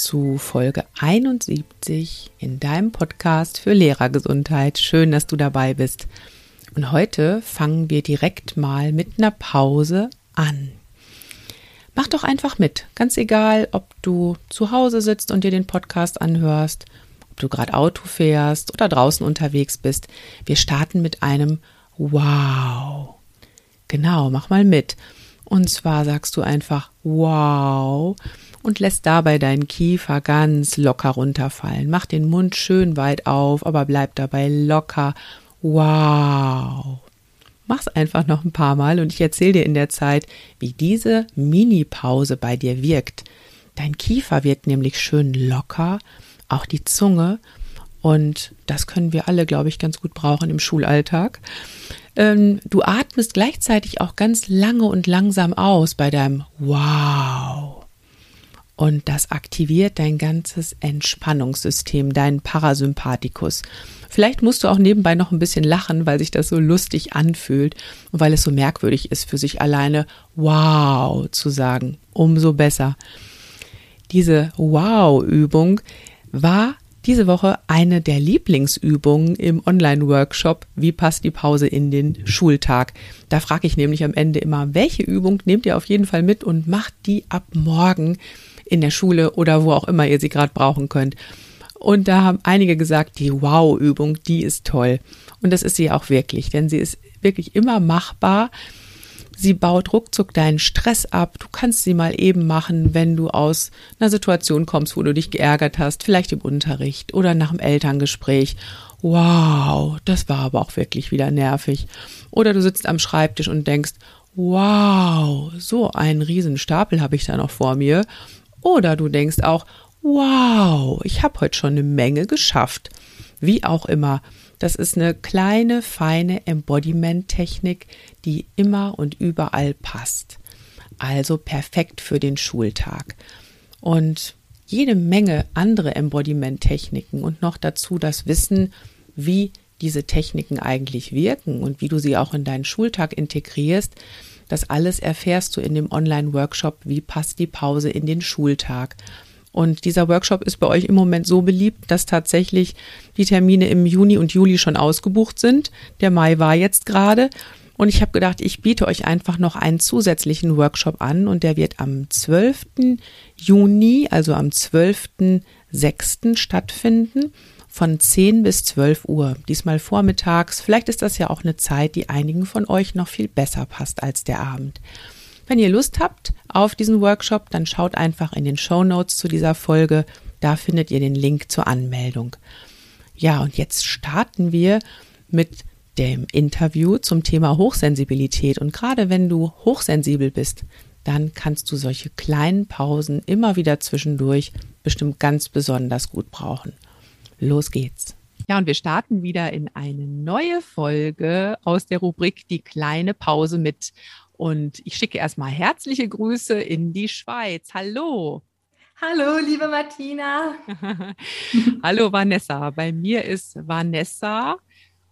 zu Folge 71 in deinem Podcast für Lehrergesundheit. Schön, dass du dabei bist. Und heute fangen wir direkt mal mit einer Pause an. Mach doch einfach mit, ganz egal, ob du zu Hause sitzt und dir den Podcast anhörst, ob du gerade Auto fährst oder draußen unterwegs bist. Wir starten mit einem Wow. Genau, mach mal mit. Und zwar sagst du einfach Wow und lässt dabei deinen Kiefer ganz locker runterfallen. Mach den Mund schön weit auf, aber bleib dabei locker. Wow. Mach's einfach noch ein paar Mal und ich erzähle dir in der Zeit, wie diese Mini-Pause bei dir wirkt. Dein Kiefer wird nämlich schön locker, auch die Zunge und das können wir alle, glaube ich, ganz gut brauchen im Schulalltag. Ähm, du atmest gleichzeitig auch ganz lange und langsam aus bei deinem Wow. Und das aktiviert dein ganzes Entspannungssystem, deinen Parasympathikus. Vielleicht musst du auch nebenbei noch ein bisschen lachen, weil sich das so lustig anfühlt und weil es so merkwürdig ist, für sich alleine Wow zu sagen. Umso besser. Diese Wow-Übung war diese Woche eine der Lieblingsübungen im Online-Workshop Wie passt die Pause in den Schultag? Da frage ich nämlich am Ende immer, welche Übung nehmt ihr auf jeden Fall mit und macht die ab morgen in der Schule oder wo auch immer ihr sie gerade brauchen könnt. Und da haben einige gesagt, die Wow-Übung, die ist toll. Und das ist sie auch wirklich, denn sie ist wirklich immer machbar. Sie baut ruckzuck deinen Stress ab. Du kannst sie mal eben machen, wenn du aus einer Situation kommst, wo du dich geärgert hast, vielleicht im Unterricht oder nach dem Elterngespräch. Wow, das war aber auch wirklich wieder nervig. Oder du sitzt am Schreibtisch und denkst, wow, so einen Riesenstapel habe ich da noch vor mir. Oder du denkst auch, wow, ich habe heute schon eine Menge geschafft. Wie auch immer, das ist eine kleine, feine Embodiment-Technik, die immer und überall passt. Also perfekt für den Schultag. Und jede Menge andere Embodiment-Techniken und noch dazu das Wissen, wie diese Techniken eigentlich wirken und wie du sie auch in deinen Schultag integrierst, das alles erfährst du in dem Online-Workshop Wie passt die Pause in den Schultag? Und dieser Workshop ist bei euch im Moment so beliebt, dass tatsächlich die Termine im Juni und Juli schon ausgebucht sind. Der Mai war jetzt gerade. Und ich habe gedacht, ich biete euch einfach noch einen zusätzlichen Workshop an und der wird am 12. Juni, also am 12.06. stattfinden von 10 bis 12 Uhr. Diesmal vormittags. Vielleicht ist das ja auch eine Zeit, die einigen von euch noch viel besser passt als der Abend. Wenn ihr Lust habt auf diesen Workshop, dann schaut einfach in den Show Notes zu dieser Folge. Da findet ihr den Link zur Anmeldung. Ja, und jetzt starten wir mit dem Interview zum Thema Hochsensibilität. Und gerade wenn du hochsensibel bist, dann kannst du solche kleinen Pausen immer wieder zwischendurch bestimmt ganz besonders gut brauchen. Los geht's. Ja, und wir starten wieder in eine neue Folge aus der Rubrik Die kleine Pause mit. Und ich schicke erstmal herzliche Grüße in die Schweiz. Hallo. Hallo, liebe Martina. Hallo, Vanessa. Bei mir ist Vanessa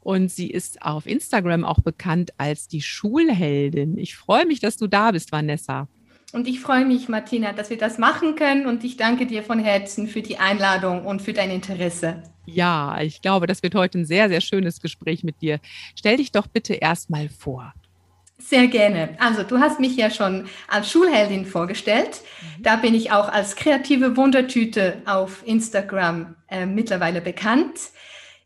und sie ist auf Instagram auch bekannt als die Schulheldin. Ich freue mich, dass du da bist, Vanessa. Und ich freue mich, Martina, dass wir das machen können. Und ich danke dir von Herzen für die Einladung und für dein Interesse. Ja, ich glaube, das wird heute ein sehr, sehr schönes Gespräch mit dir. Stell dich doch bitte erstmal vor. Sehr gerne. Also du hast mich ja schon als Schulheldin vorgestellt. Mhm. Da bin ich auch als kreative Wundertüte auf Instagram äh, mittlerweile bekannt.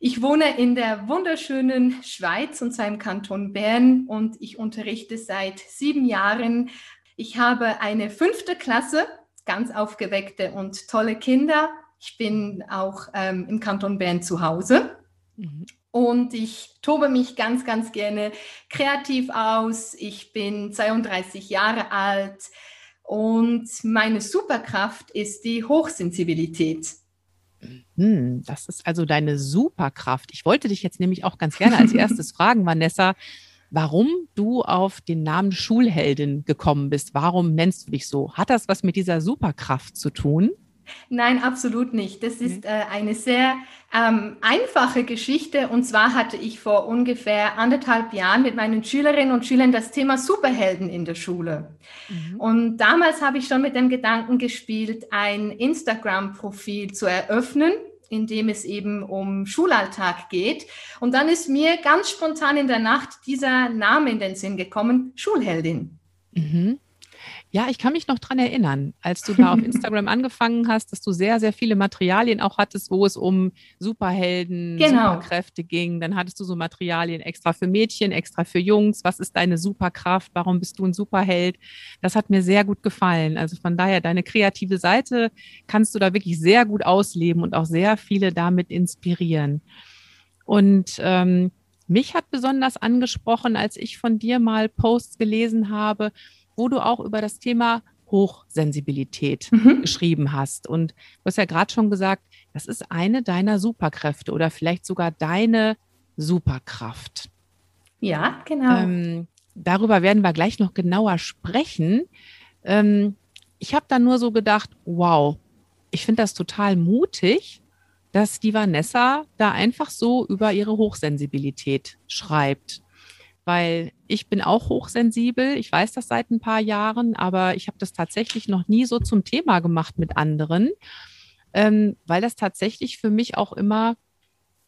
Ich wohne in der wunderschönen Schweiz und zwar im Kanton Bern und ich unterrichte seit sieben Jahren. Ich habe eine fünfte Klasse, ganz aufgeweckte und tolle Kinder. Ich bin auch ähm, im Kanton Bern zu Hause. Mhm. Und ich tobe mich ganz, ganz gerne kreativ aus. Ich bin 32 Jahre alt und meine Superkraft ist die Hochsensibilität. Hm, das ist also deine Superkraft. Ich wollte dich jetzt nämlich auch ganz gerne als erstes fragen, Vanessa, warum du auf den Namen Schulheldin gekommen bist. Warum nennst du dich so? Hat das was mit dieser Superkraft zu tun? Nein, absolut nicht. Das ist äh, eine sehr ähm, einfache Geschichte. Und zwar hatte ich vor ungefähr anderthalb Jahren mit meinen Schülerinnen und Schülern das Thema Superhelden in der Schule. Mhm. Und damals habe ich schon mit dem Gedanken gespielt, ein Instagram-Profil zu eröffnen in dem es eben um Schulalltag geht. Und dann ist mir ganz spontan in der Nacht dieser Name in den Sinn gekommen, Schulheldin. Mhm. Ja, ich kann mich noch dran erinnern, als du da auf Instagram angefangen hast, dass du sehr, sehr viele Materialien auch hattest, wo es um Superhelden, genau. Superkräfte ging. Dann hattest du so Materialien extra für Mädchen, extra für Jungs. Was ist deine Superkraft? Warum bist du ein Superheld? Das hat mir sehr gut gefallen. Also von daher, deine kreative Seite kannst du da wirklich sehr gut ausleben und auch sehr viele damit inspirieren. Und ähm, mich hat besonders angesprochen, als ich von dir mal Posts gelesen habe, wo du auch über das Thema Hochsensibilität mhm. geschrieben hast. Und du hast ja gerade schon gesagt, das ist eine deiner Superkräfte oder vielleicht sogar deine Superkraft. Ja, genau. Ähm, darüber werden wir gleich noch genauer sprechen. Ähm, ich habe dann nur so gedacht, wow, ich finde das total mutig, dass die Vanessa da einfach so über ihre Hochsensibilität schreibt weil ich bin auch hochsensibel. Ich weiß das seit ein paar Jahren, aber ich habe das tatsächlich noch nie so zum Thema gemacht mit anderen, ähm, weil das tatsächlich für mich auch immer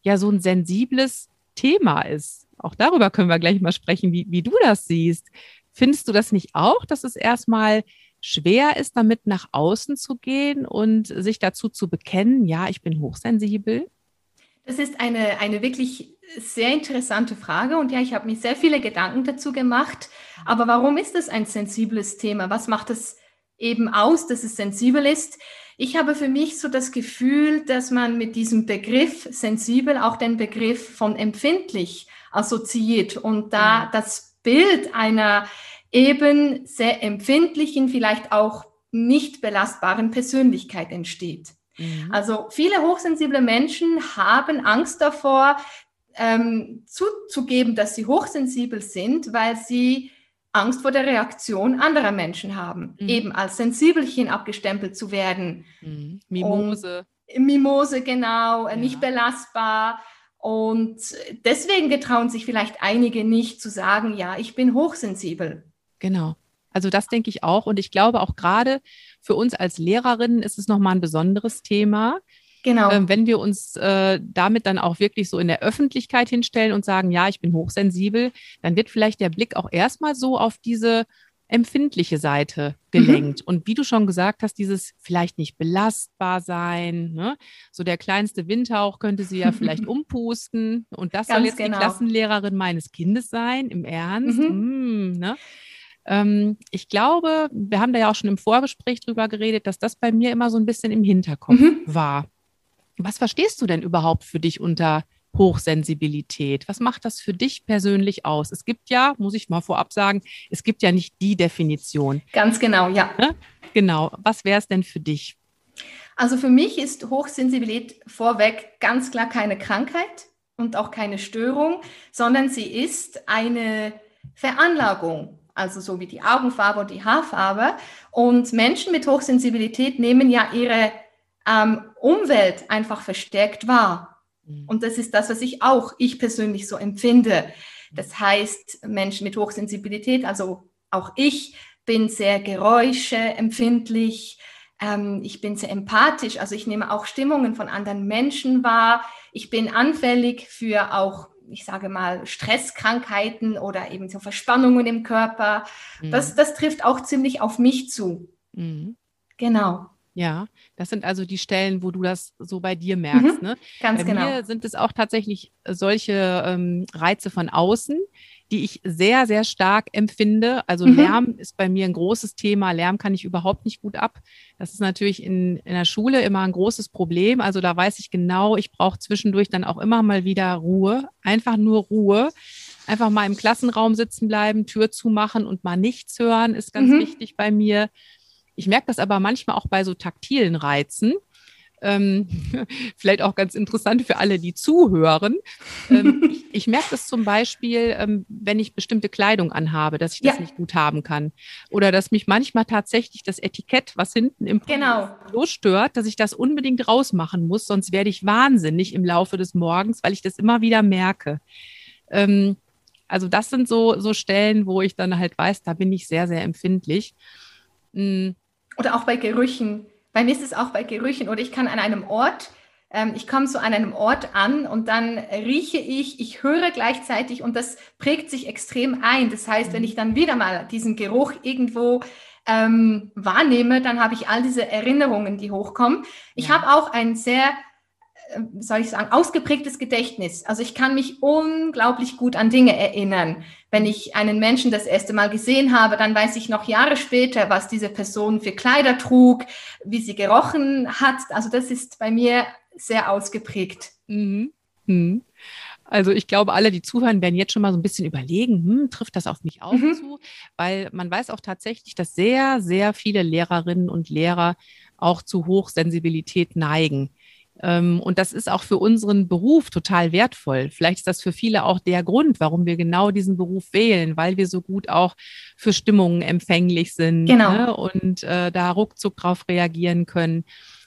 ja so ein sensibles Thema ist. Auch darüber können wir gleich mal sprechen, wie, wie du das siehst. Findest du das nicht auch, dass es erstmal schwer ist, damit nach außen zu gehen und sich dazu zu bekennen, ja, ich bin hochsensibel? Das ist eine, eine wirklich sehr interessante Frage und ja, ich habe mir sehr viele Gedanken dazu gemacht. Aber warum ist es ein sensibles Thema? Was macht es eben aus, dass es sensibel ist? Ich habe für mich so das Gefühl, dass man mit diesem Begriff sensibel auch den Begriff von empfindlich assoziiert und da mhm. das Bild einer eben sehr empfindlichen, vielleicht auch nicht belastbaren Persönlichkeit entsteht. Mhm. Also viele hochsensible Menschen haben Angst davor, ähm, zuzugeben, dass sie hochsensibel sind, weil sie Angst vor der Reaktion anderer Menschen haben, mhm. eben als Sensibelchen abgestempelt zu werden. Mhm. Mimose. Und Mimose, genau, ja. nicht belastbar. Und deswegen getrauen sich vielleicht einige nicht zu sagen, ja, ich bin hochsensibel. Genau. Also das denke ich auch. Und ich glaube auch gerade für uns als Lehrerinnen ist es nochmal ein besonderes Thema. Genau. Ähm, wenn wir uns äh, damit dann auch wirklich so in der Öffentlichkeit hinstellen und sagen, ja, ich bin hochsensibel, dann wird vielleicht der Blick auch erstmal so auf diese empfindliche Seite gelenkt. Mhm. Und wie du schon gesagt hast, dieses vielleicht nicht belastbar sein, ne? so der kleinste Windhauch könnte sie ja vielleicht umpusten. Und das Ganz soll jetzt genau. die Klassenlehrerin meines Kindes sein, im Ernst. Mhm. Mm, ne? Ähm, ich glaube, wir haben da ja auch schon im Vorgespräch drüber geredet, dass das bei mir immer so ein bisschen im Hinterkopf mhm. war. Was verstehst du denn überhaupt für dich unter Hochsensibilität? Was macht das für dich persönlich aus? Es gibt ja, muss ich mal vorab sagen, es gibt ja nicht die Definition. Ganz genau, ja. Ne? Genau. Was wäre es denn für dich? Also für mich ist Hochsensibilität vorweg ganz klar keine Krankheit und auch keine Störung, sondern sie ist eine Veranlagung also so wie die Augenfarbe und die Haarfarbe. Und Menschen mit Hochsensibilität nehmen ja ihre ähm, Umwelt einfach verstärkt wahr. Mhm. Und das ist das, was ich auch, ich persönlich so empfinde. Das heißt, Menschen mit Hochsensibilität, also auch ich, bin sehr geräuscheempfindlich, ähm, ich bin sehr empathisch, also ich nehme auch Stimmungen von anderen Menschen wahr. Ich bin anfällig für auch ich sage mal, Stresskrankheiten oder eben so Verspannungen im Körper. Mhm. Das, das trifft auch ziemlich auf mich zu. Mhm. Genau. Ja, das sind also die Stellen, wo du das so bei dir merkst. Mhm, ne? Ganz bei genau. Mir sind es auch tatsächlich solche ähm, Reize von außen, die ich sehr, sehr stark empfinde. Also mhm. Lärm ist bei mir ein großes Thema. Lärm kann ich überhaupt nicht gut ab. Das ist natürlich in, in der Schule immer ein großes Problem. Also da weiß ich genau, ich brauche zwischendurch dann auch immer mal wieder Ruhe, einfach nur Ruhe. Einfach mal im Klassenraum sitzen bleiben, Tür zumachen und mal nichts hören, ist ganz mhm. wichtig bei mir. Ich merke das aber manchmal auch bei so taktilen Reizen. Ähm, vielleicht auch ganz interessant für alle, die zuhören. Ähm, ich, ich, merke das zum Beispiel, ähm, wenn ich bestimmte Kleidung anhabe, dass ich das ja. nicht gut haben kann. Oder dass mich manchmal tatsächlich das Etikett, was hinten im genau. so stört, dass ich das unbedingt rausmachen muss, sonst werde ich wahnsinnig im Laufe des Morgens, weil ich das immer wieder merke. Ähm, also das sind so, so Stellen, wo ich dann halt weiß, da bin ich sehr, sehr empfindlich. Mhm. Oder auch bei Gerüchen. Bei mir ist es auch bei Gerüchen. Oder ich kann an einem Ort, ähm, ich komme so an einem Ort an und dann rieche ich, ich höre gleichzeitig und das prägt sich extrem ein. Das heißt, wenn ich dann wieder mal diesen Geruch irgendwo ähm, wahrnehme, dann habe ich all diese Erinnerungen, die hochkommen. Ich ja. habe auch ein sehr soll ich sagen, ausgeprägtes Gedächtnis. Also ich kann mich unglaublich gut an Dinge erinnern. Wenn ich einen Menschen das erste Mal gesehen habe, dann weiß ich noch Jahre später, was diese Person für Kleider trug, wie sie gerochen hat. Also das ist bei mir sehr ausgeprägt. Mhm. Mhm. Also ich glaube, alle, die zuhören, werden jetzt schon mal so ein bisschen überlegen, hm, trifft das auf mich auch mhm. zu? Weil man weiß auch tatsächlich, dass sehr, sehr viele Lehrerinnen und Lehrer auch zu Hochsensibilität neigen. Ähm, und das ist auch für unseren Beruf total wertvoll. Vielleicht ist das für viele auch der Grund, warum wir genau diesen Beruf wählen, weil wir so gut auch für Stimmungen empfänglich sind genau. ne? und äh, da ruckzuck drauf reagieren können.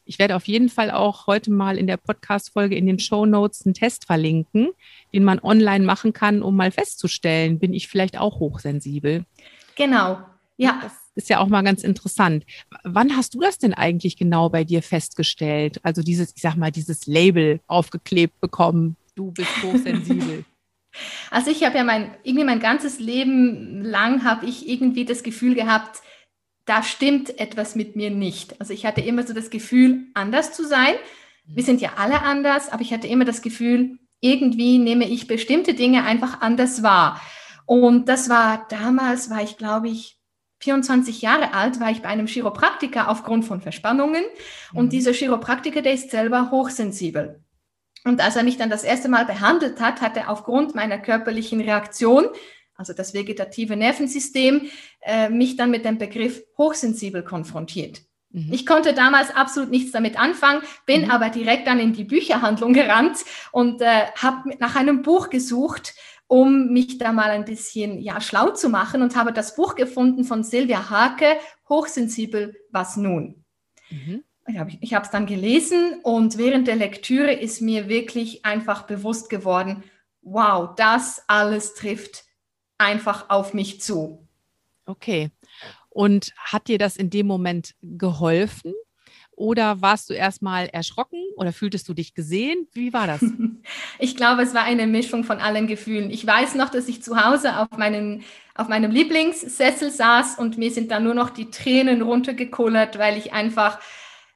Ich werde auf jeden Fall auch heute mal in der Podcast-Folge in den Show Notes einen Test verlinken, den man online machen kann, um mal festzustellen, bin ich vielleicht auch hochsensibel. Genau. Ja. Das ist ja auch mal ganz interessant. Wann hast du das denn eigentlich genau bei dir festgestellt? Also dieses, ich sag mal, dieses Label aufgeklebt bekommen, du bist hochsensibel. Also ich habe ja mein, irgendwie mein ganzes Leben lang habe ich irgendwie das Gefühl gehabt, da stimmt etwas mit mir nicht. Also ich hatte immer so das Gefühl, anders zu sein. Wir sind ja alle anders, aber ich hatte immer das Gefühl, irgendwie nehme ich bestimmte Dinge einfach anders wahr. Und das war damals, war ich glaube ich 24 Jahre alt war ich bei einem Chiropraktiker aufgrund von Verspannungen und mhm. dieser Chiropraktiker, der ist selber hochsensibel. Und als er mich dann das erste Mal behandelt hat, hat er aufgrund meiner körperlichen Reaktion, also das vegetative Nervensystem, äh, mich dann mit dem Begriff hochsensibel konfrontiert. Mhm. Ich konnte damals absolut nichts damit anfangen, bin mhm. aber direkt dann in die Bücherhandlung gerannt und äh, habe nach einem Buch gesucht, um mich da mal ein bisschen ja, schlau zu machen und habe das Buch gefunden von Silvia Hake, Hochsensibel, was nun? Mhm. Ich habe es dann gelesen und während der Lektüre ist mir wirklich einfach bewusst geworden, wow, das alles trifft einfach auf mich zu. Okay. Und hat dir das in dem Moment geholfen? Oder warst du erstmal erschrocken oder fühltest du dich gesehen? Wie war das? Ich glaube, es war eine Mischung von allen Gefühlen. Ich weiß noch, dass ich zu Hause auf, meinen, auf meinem Lieblingssessel saß und mir sind dann nur noch die Tränen runtergekullert, weil ich einfach,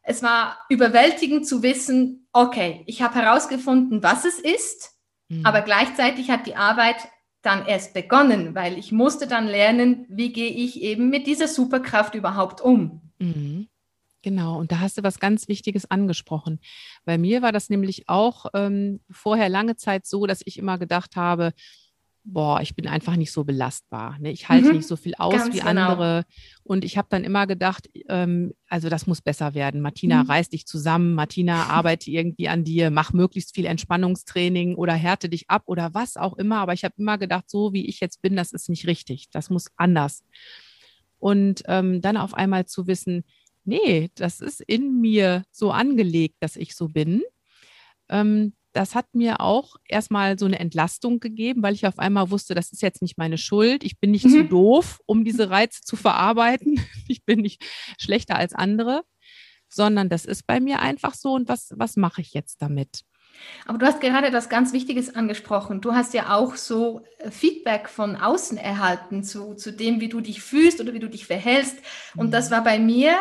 es war überwältigend zu wissen, okay, ich habe herausgefunden, was es ist, mhm. aber gleichzeitig hat die Arbeit dann erst begonnen, weil ich musste dann lernen, wie gehe ich eben mit dieser Superkraft überhaupt um. Mhm. Genau, und da hast du was ganz Wichtiges angesprochen. Bei mir war das nämlich auch ähm, vorher lange Zeit so, dass ich immer gedacht habe, boah, ich bin einfach nicht so belastbar. Ne? Ich halte mhm. nicht so viel aus Ganz wie genau. andere. Und ich habe dann immer gedacht, ähm, also das muss besser werden. Martina, mhm. reiß dich zusammen. Martina, arbeite irgendwie an dir. Mach möglichst viel Entspannungstraining oder härte dich ab oder was auch immer. Aber ich habe immer gedacht, so wie ich jetzt bin, das ist nicht richtig. Das muss anders. Und ähm, dann auf einmal zu wissen, nee, das ist in mir so angelegt, dass ich so bin. Ähm, das hat mir auch erstmal so eine Entlastung gegeben, weil ich auf einmal wusste, das ist jetzt nicht meine Schuld. Ich bin nicht mhm. zu doof, um diese Reize zu verarbeiten. Ich bin nicht schlechter als andere, sondern das ist bei mir einfach so. Und was, was mache ich jetzt damit? Aber du hast gerade etwas ganz Wichtiges angesprochen. Du hast ja auch so äh, Feedback von außen erhalten zu, zu dem, wie du dich fühlst oder wie du dich verhältst. Und das mhm. war bei mir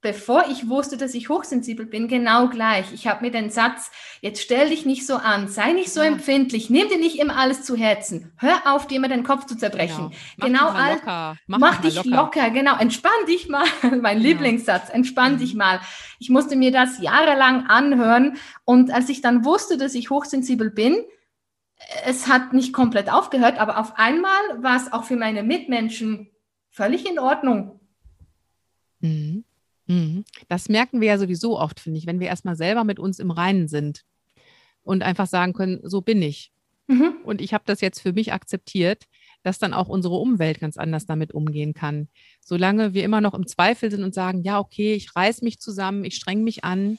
bevor ich wusste, dass ich hochsensibel bin, genau gleich. Ich habe mir den Satz, jetzt stell dich nicht so an, sei nicht so ja. empfindlich, nimm dir nicht immer alles zu Herzen, hör auf, dir immer den Kopf zu zerbrechen. Genau, mach, genau dich locker. Mach, mach dich locker. locker. genau, entspann dich mal, mein ja. Lieblingssatz, entspann mhm. dich mal. Ich musste mir das jahrelang anhören und als ich dann wusste, dass ich hochsensibel bin, es hat nicht komplett aufgehört, aber auf einmal war es auch für meine Mitmenschen völlig in Ordnung. Mhm. Mhm. Das merken wir ja sowieso oft, finde ich, wenn wir erstmal selber mit uns im Reinen sind und einfach sagen können, so bin ich. Mhm. Und ich habe das jetzt für mich akzeptiert, dass dann auch unsere Umwelt ganz anders damit umgehen kann. Solange wir immer noch im Zweifel sind und sagen, ja, okay, ich reiß mich zusammen, ich streng mich an,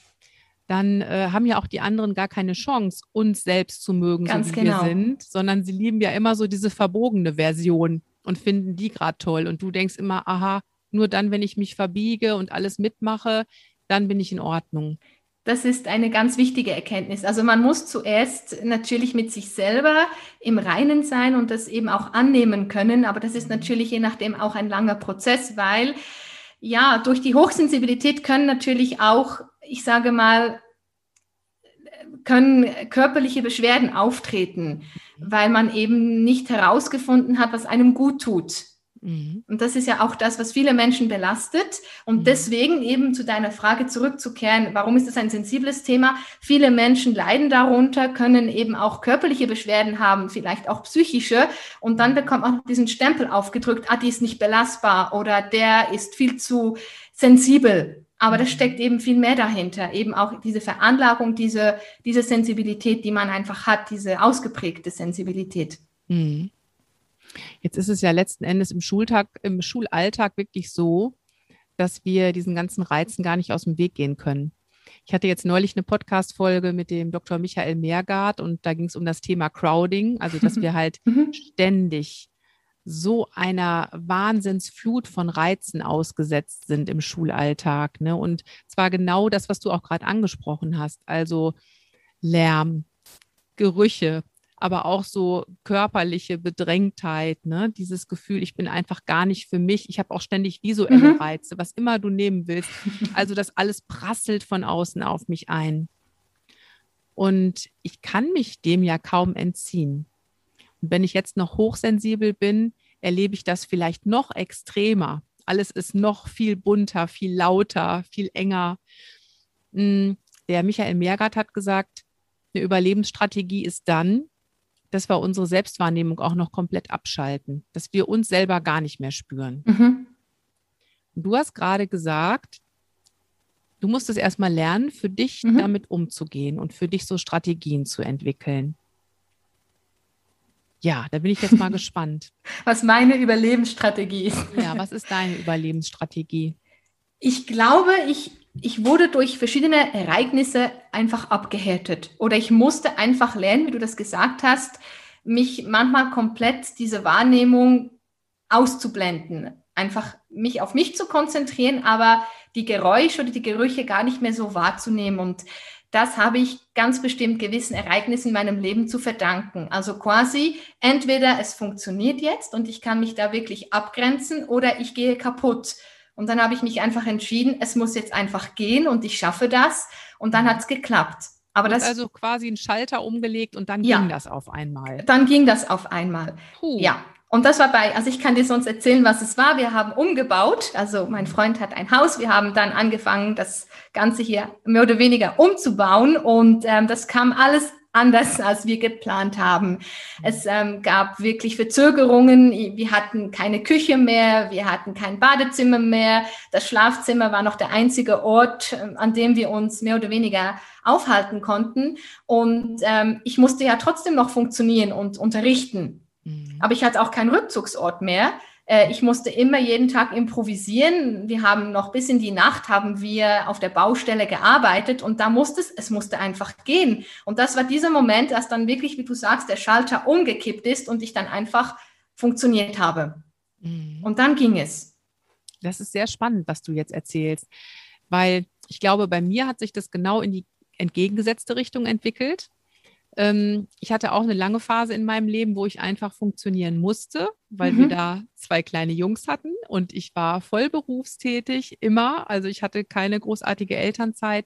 dann äh, haben ja auch die anderen gar keine Chance, uns selbst zu mögen, ganz so wie genau. wir sind, sondern sie lieben ja immer so diese verbogene Version und finden die gerade toll. Und du denkst immer, aha, nur dann, wenn ich mich verbiege und alles mitmache, dann bin ich in Ordnung. Das ist eine ganz wichtige Erkenntnis. Also man muss zuerst natürlich mit sich selber im Reinen sein und das eben auch annehmen können. Aber das ist natürlich je nachdem auch ein langer Prozess, weil ja, durch die Hochsensibilität können natürlich auch, ich sage mal, können körperliche Beschwerden auftreten, weil man eben nicht herausgefunden hat, was einem gut tut. Mhm. Und das ist ja auch das, was viele Menschen belastet. Und mhm. deswegen eben zu deiner Frage zurückzukehren, warum ist das ein sensibles Thema? Viele Menschen leiden darunter, können eben auch körperliche Beschwerden haben, vielleicht auch psychische. Und dann bekommt man diesen Stempel aufgedrückt, ah, die ist nicht belastbar oder der ist viel zu sensibel. Aber das mhm. steckt eben viel mehr dahinter, eben auch diese Veranlagung, diese, diese Sensibilität, die man einfach hat, diese ausgeprägte Sensibilität. Mhm. Jetzt ist es ja letzten Endes im Schultag, im Schulalltag wirklich so, dass wir diesen ganzen Reizen gar nicht aus dem Weg gehen können. Ich hatte jetzt neulich eine Podcast-Folge mit dem Dr. Michael Meergart und da ging es um das Thema Crowding, also dass wir halt mhm. ständig so einer Wahnsinnsflut von Reizen ausgesetzt sind im Schulalltag. Ne? Und zwar genau das, was du auch gerade angesprochen hast, also Lärm, Gerüche, aber auch so körperliche Bedrängtheit, ne? dieses Gefühl, ich bin einfach gar nicht für mich. Ich habe auch ständig visuelle mhm. Reize, was immer du nehmen willst. Also das alles prasselt von außen auf mich ein. Und ich kann mich dem ja kaum entziehen. Und wenn ich jetzt noch hochsensibel bin, erlebe ich das vielleicht noch extremer. Alles ist noch viel bunter, viel lauter, viel enger. Hm, der Michael Meergart hat gesagt, eine Überlebensstrategie ist dann, dass wir unsere Selbstwahrnehmung auch noch komplett abschalten, dass wir uns selber gar nicht mehr spüren. Mhm. Du hast gerade gesagt, du musst es erstmal lernen, für dich mhm. damit umzugehen und für dich so Strategien zu entwickeln. Ja, da bin ich jetzt mal gespannt. Was meine Überlebensstrategie ist. Ja, was ist deine Überlebensstrategie? Ich glaube, ich ich wurde durch verschiedene Ereignisse einfach abgehärtet. Oder ich musste einfach lernen, wie du das gesagt hast, mich manchmal komplett diese Wahrnehmung auszublenden. Einfach mich auf mich zu konzentrieren, aber die Geräusche oder die Gerüche gar nicht mehr so wahrzunehmen. Und das habe ich ganz bestimmt gewissen Ereignissen in meinem Leben zu verdanken. Also quasi entweder es funktioniert jetzt und ich kann mich da wirklich abgrenzen oder ich gehe kaputt. Und dann habe ich mich einfach entschieden, es muss jetzt einfach gehen und ich schaffe das. Und dann hat es geklappt. Aber das also quasi einen Schalter umgelegt und dann ja, ging das auf einmal. Dann ging das auf einmal. Puh. Ja. Und das war bei, also ich kann dir sonst erzählen, was es war. Wir haben umgebaut. Also mein Freund hat ein Haus. Wir haben dann angefangen, das Ganze hier mehr oder weniger umzubauen. Und ähm, das kam alles anders, als wir geplant haben. Es ähm, gab wirklich Verzögerungen. Wir hatten keine Küche mehr, wir hatten kein Badezimmer mehr. Das Schlafzimmer war noch der einzige Ort, ähm, an dem wir uns mehr oder weniger aufhalten konnten. Und ähm, ich musste ja trotzdem noch funktionieren und unterrichten. Mhm. Aber ich hatte auch keinen Rückzugsort mehr. Äh, ich musste immer jeden Tag improvisieren. Wir haben noch bis in die Nacht haben wir auf der Baustelle gearbeitet und da musste es, es musste einfach gehen. Und das war dieser Moment, dass dann wirklich, wie du sagst, der Schalter umgekippt ist und ich dann einfach funktioniert habe. Mhm. Und dann ging es. Das ist sehr spannend, was du jetzt erzählst, weil ich glaube, bei mir hat sich das genau in die entgegengesetzte Richtung entwickelt. Ähm, ich hatte auch eine lange Phase in meinem Leben, wo ich einfach funktionieren musste, weil mhm. wir da zwei kleine Jungs hatten und ich war voll berufstätig, immer. Also ich hatte keine großartige Elternzeit,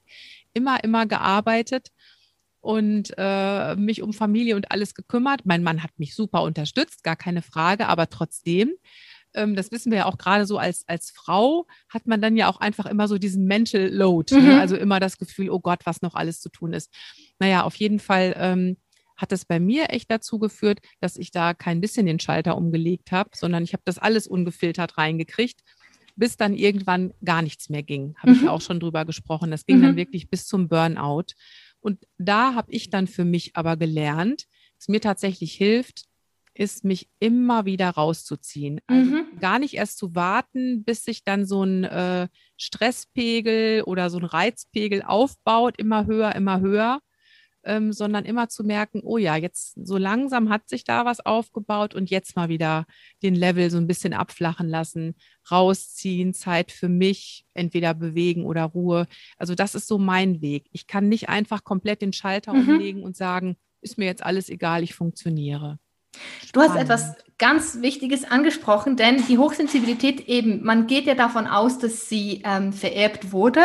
immer, immer gearbeitet und äh, mich um Familie und alles gekümmert. Mein Mann hat mich super unterstützt, gar keine Frage, aber trotzdem, ähm, das wissen wir ja auch gerade so als, als Frau, hat man dann ja auch einfach immer so diesen Mental Load, ne? mhm. ne? also immer das Gefühl, oh Gott, was noch alles zu tun ist. Naja, auf jeden Fall ähm, hat es bei mir echt dazu geführt, dass ich da kein bisschen den Schalter umgelegt habe, sondern ich habe das alles ungefiltert reingekriegt bis dann irgendwann gar nichts mehr ging. Habe mhm. ich auch schon drüber gesprochen. Das ging mhm. dann wirklich bis zum Burnout. Und da habe ich dann für mich aber gelernt, was mir tatsächlich hilft, ist, mich immer wieder rauszuziehen. Also mhm. gar nicht erst zu warten, bis sich dann so ein äh, Stresspegel oder so ein Reizpegel aufbaut, immer höher, immer höher, ähm, sondern immer zu merken, oh ja, jetzt so langsam hat sich da was aufgebaut und jetzt mal wieder den Level so ein bisschen abflachen lassen, rausziehen, Zeit für mich, entweder bewegen oder Ruhe. Also das ist so mein Weg. Ich kann nicht einfach komplett den Schalter mhm. umlegen und sagen, ist mir jetzt alles egal, ich funktioniere. Du hast etwas ganz Wichtiges angesprochen, denn die Hochsensibilität eben, man geht ja davon aus, dass sie ähm, vererbt wurde.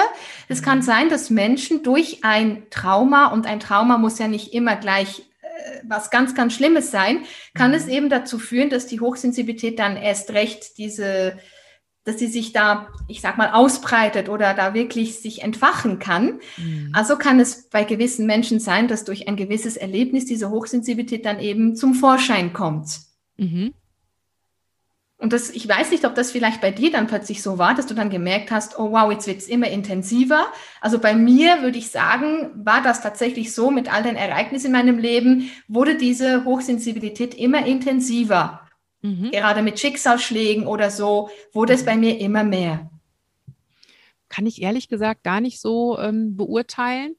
Es kann mhm. sein, dass Menschen durch ein Trauma, und ein Trauma muss ja nicht immer gleich äh, was ganz, ganz Schlimmes sein, kann es mhm. eben dazu führen, dass die Hochsensibilität dann erst recht diese dass sie sich da, ich sag mal, ausbreitet oder da wirklich sich entfachen kann. Mhm. Also kann es bei gewissen Menschen sein, dass durch ein gewisses Erlebnis diese Hochsensibilität dann eben zum Vorschein kommt. Mhm. Und das, ich weiß nicht, ob das vielleicht bei dir dann plötzlich so war, dass du dann gemerkt hast, oh wow, jetzt wird es immer intensiver. Also bei mir würde ich sagen, war das tatsächlich so mit all den Ereignissen in meinem Leben, wurde diese Hochsensibilität immer intensiver. Mhm. Gerade mit Schicksalsschlägen oder so wurde es bei mir immer mehr. Kann ich ehrlich gesagt gar nicht so ähm, beurteilen.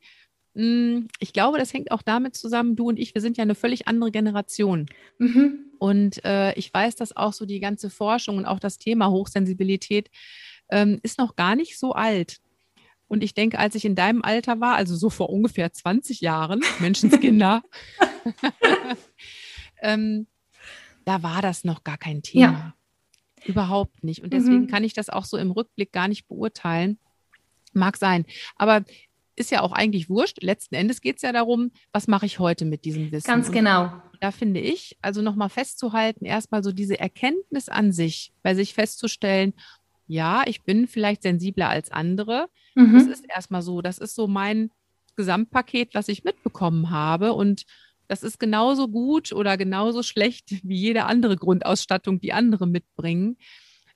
Hm, ich glaube, das hängt auch damit zusammen, du und ich, wir sind ja eine völlig andere Generation. Mhm. Und äh, ich weiß, dass auch so die ganze Forschung und auch das Thema Hochsensibilität ähm, ist noch gar nicht so alt. Und ich denke, als ich in deinem Alter war, also so vor ungefähr 20 Jahren, Menschenskinder, ähm, da war das noch gar kein Thema. Ja. Überhaupt nicht. Und deswegen mhm. kann ich das auch so im Rückblick gar nicht beurteilen. Mag sein. Aber ist ja auch eigentlich wurscht. Letzten Endes geht es ja darum, was mache ich heute mit diesem Wissen. Ganz genau. Und da finde ich, also nochmal festzuhalten, erstmal so diese Erkenntnis an sich, bei sich festzustellen, ja, ich bin vielleicht sensibler als andere. Mhm. Das ist erstmal so, das ist so mein Gesamtpaket, was ich mitbekommen habe. Und das ist genauso gut oder genauso schlecht wie jede andere Grundausstattung, die andere mitbringen.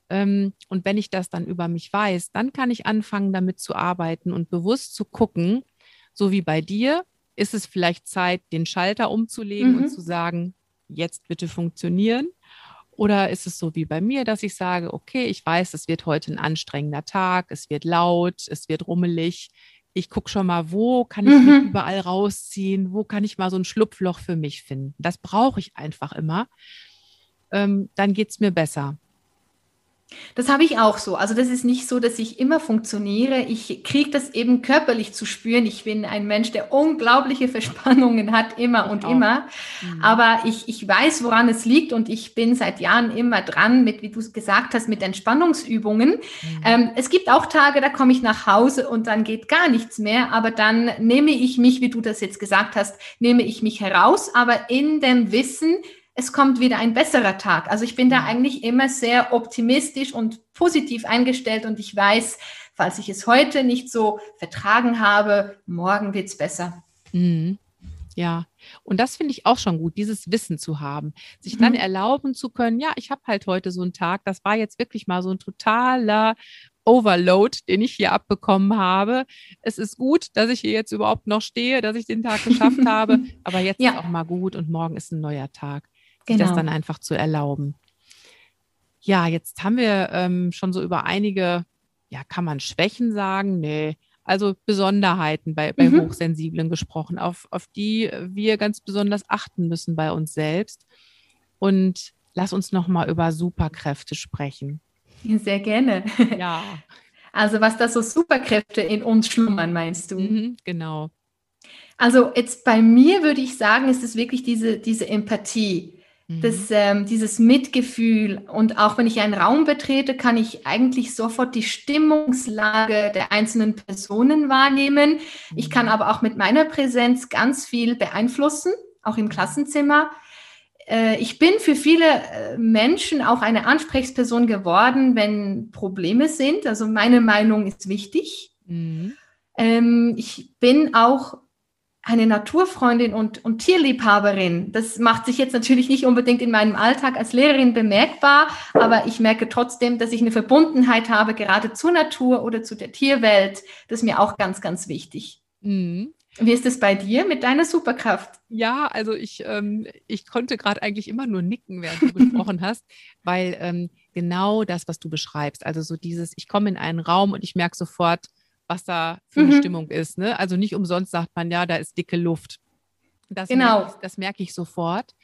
Ähm, und wenn ich das dann über mich weiß, dann kann ich anfangen, damit zu arbeiten und bewusst zu gucken, so wie bei dir, ist es vielleicht Zeit, den Schalter umzulegen mhm. und zu sagen, jetzt bitte funktionieren. Oder ist es so wie bei mir, dass ich sage, okay, ich weiß, es wird heute ein anstrengender Tag, es wird laut, es wird rummelig ich gucke schon mal, wo kann ich mhm. mich überall rausziehen, wo kann ich mal so ein Schlupfloch für mich finden. Das brauche ich einfach immer. Ähm, dann geht es mir besser. Das habe ich auch so. Also das ist nicht so, dass ich immer funktioniere. Ich kriege das eben körperlich zu spüren. Ich bin ein Mensch, der unglaubliche Verspannungen hat, immer und immer. Mhm. Aber ich, ich weiß, woran es liegt und ich bin seit Jahren immer dran mit, wie du es gesagt hast, mit Entspannungsübungen. Mhm. Ähm, es gibt auch Tage, da komme ich nach Hause und dann geht gar nichts mehr. Aber dann nehme ich mich, wie du das jetzt gesagt hast, nehme ich mich heraus, aber in dem Wissen, es kommt wieder ein besserer Tag. Also ich bin da eigentlich immer sehr optimistisch und positiv eingestellt und ich weiß, falls ich es heute nicht so vertragen habe, morgen wird es besser. Mhm. Ja, und das finde ich auch schon gut, dieses Wissen zu haben, sich dann mhm. erlauben zu können, ja, ich habe halt heute so einen Tag, das war jetzt wirklich mal so ein totaler Overload, den ich hier abbekommen habe. Es ist gut, dass ich hier jetzt überhaupt noch stehe, dass ich den Tag geschafft habe, aber jetzt ja. ist auch mal gut und morgen ist ein neuer Tag genau. das dann einfach zu erlauben. Ja, jetzt haben wir ähm, schon so über einige, ja, kann man Schwächen sagen? Nee, also Besonderheiten bei, bei mhm. Hochsensiblen gesprochen, auf, auf die wir ganz besonders achten müssen bei uns selbst. Und lass uns nochmal über Superkräfte sprechen. Sehr gerne. Ja. Also was da so Superkräfte in uns schlummern, meinst du? Mhm, genau. Also jetzt bei mir würde ich sagen, ist es wirklich diese, diese Empathie. Das, ähm, dieses Mitgefühl und auch wenn ich einen Raum betrete, kann ich eigentlich sofort die Stimmungslage der einzelnen Personen wahrnehmen. Ich kann mhm. aber auch mit meiner Präsenz ganz viel beeinflussen, auch im Klassenzimmer. Äh, ich bin für viele äh, Menschen auch eine Ansprechperson geworden, wenn Probleme sind. Also meine Meinung ist wichtig. Mhm. Ähm, ich bin auch eine Naturfreundin und, und Tierliebhaberin. Das macht sich jetzt natürlich nicht unbedingt in meinem Alltag als Lehrerin bemerkbar, aber ich merke trotzdem, dass ich eine Verbundenheit habe, gerade zur Natur oder zu der Tierwelt. Das ist mir auch ganz, ganz wichtig. Mhm. Wie ist es bei dir mit deiner Superkraft? Ja, also ich, ähm, ich konnte gerade eigentlich immer nur nicken, während du gesprochen hast, weil ähm, genau das, was du beschreibst, also so dieses, ich komme in einen Raum und ich merke sofort, was da für eine mhm. Stimmung ist. Ne? Also nicht umsonst sagt man, ja, da ist dicke Luft. Das genau. Merke ich, das merke ich sofort.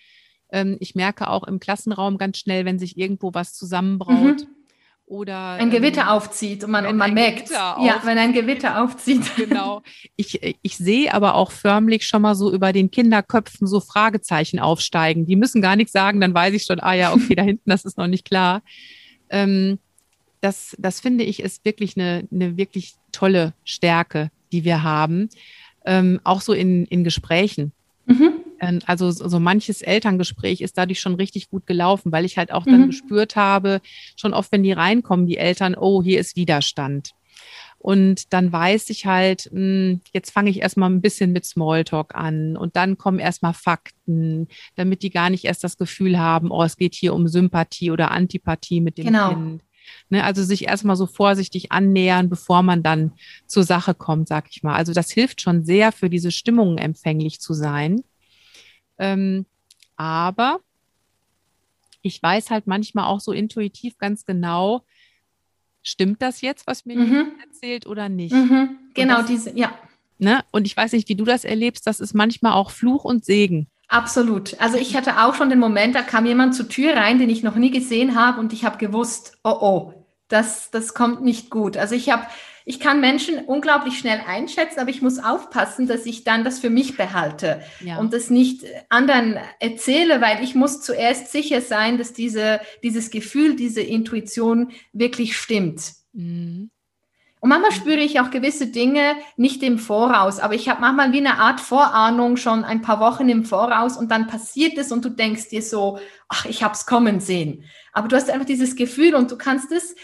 Ähm, ich merke auch im Klassenraum ganz schnell, wenn sich irgendwo was zusammenbraut. Mhm. Oder, ein Gewitter ähm, aufzieht und man, und man merkt, ja, wenn ein Gewitter aufzieht. Genau. Ich, ich sehe aber auch förmlich schon mal so über den Kinderköpfen so Fragezeichen aufsteigen. Die müssen gar nichts sagen, dann weiß ich schon, ah ja, okay, da hinten, das ist noch nicht klar. Ähm, das, das finde ich ist wirklich eine, eine wirklich tolle Stärke, die wir haben. Ähm, auch so in, in Gesprächen. Mhm. Ähm, also so manches Elterngespräch ist dadurch schon richtig gut gelaufen, weil ich halt auch dann mhm. gespürt habe, schon oft, wenn die reinkommen, die Eltern, oh, hier ist Widerstand. Und dann weiß ich halt, hm, jetzt fange ich erstmal ein bisschen mit Smalltalk an und dann kommen erstmal Fakten, damit die gar nicht erst das Gefühl haben, oh, es geht hier um Sympathie oder Antipathie mit dem genau. Kind. Ne, also sich erstmal so vorsichtig annähern, bevor man dann zur Sache kommt, sag ich mal. Also das hilft schon sehr, für diese Stimmungen empfänglich zu sein. Ähm, aber ich weiß halt manchmal auch so intuitiv ganz genau, stimmt das jetzt, was mir mhm. erzählt oder nicht? Mhm. Genau, das, diese, ja. Ne? Und ich weiß nicht, wie du das erlebst, das ist manchmal auch Fluch und Segen. Absolut. Also ich hatte auch schon den Moment, da kam jemand zur Tür rein, den ich noch nie gesehen habe und ich habe gewusst, oh oh, das, das kommt nicht gut. Also ich habe, ich kann Menschen unglaublich schnell einschätzen, aber ich muss aufpassen, dass ich dann das für mich behalte ja. und das nicht anderen erzähle, weil ich muss zuerst sicher sein, dass diese, dieses Gefühl, diese Intuition wirklich stimmt. Mhm. Und manchmal spüre ich auch gewisse Dinge nicht im Voraus, aber ich habe manchmal wie eine Art Vorahnung schon ein paar Wochen im Voraus und dann passiert es und du denkst dir so, ach, ich habe es kommen sehen. Aber du hast einfach dieses Gefühl und du kannst es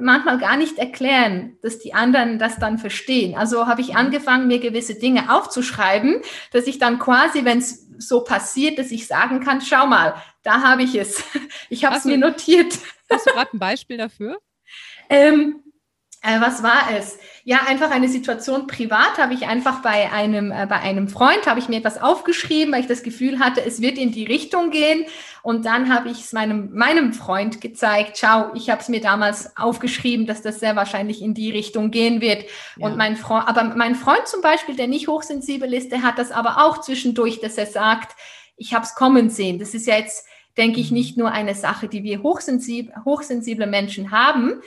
manchmal gar nicht erklären, dass die anderen das dann verstehen. Also habe ich angefangen, mir gewisse Dinge aufzuschreiben, dass ich dann quasi, wenn es so passiert, dass ich sagen kann, schau mal, da habe ich es. Ich habe es mir notiert. Hast du gerade ein Beispiel dafür? Ähm, äh, was war es? Ja, einfach eine Situation privat habe ich einfach bei einem, äh, bei einem Freund, habe ich mir etwas aufgeschrieben, weil ich das Gefühl hatte, es wird in die Richtung gehen. Und dann habe ich es meinem, meinem Freund gezeigt, schau, ich habe es mir damals aufgeschrieben, dass das sehr wahrscheinlich in die Richtung gehen wird. Ja. Und mein Freund, aber mein Freund zum Beispiel, der nicht hochsensibel ist, der hat das aber auch zwischendurch, dass er sagt, ich habe es kommen sehen. Das ist ja jetzt, denke ich, nicht nur eine Sache, die wir hochsensib hochsensible Menschen haben,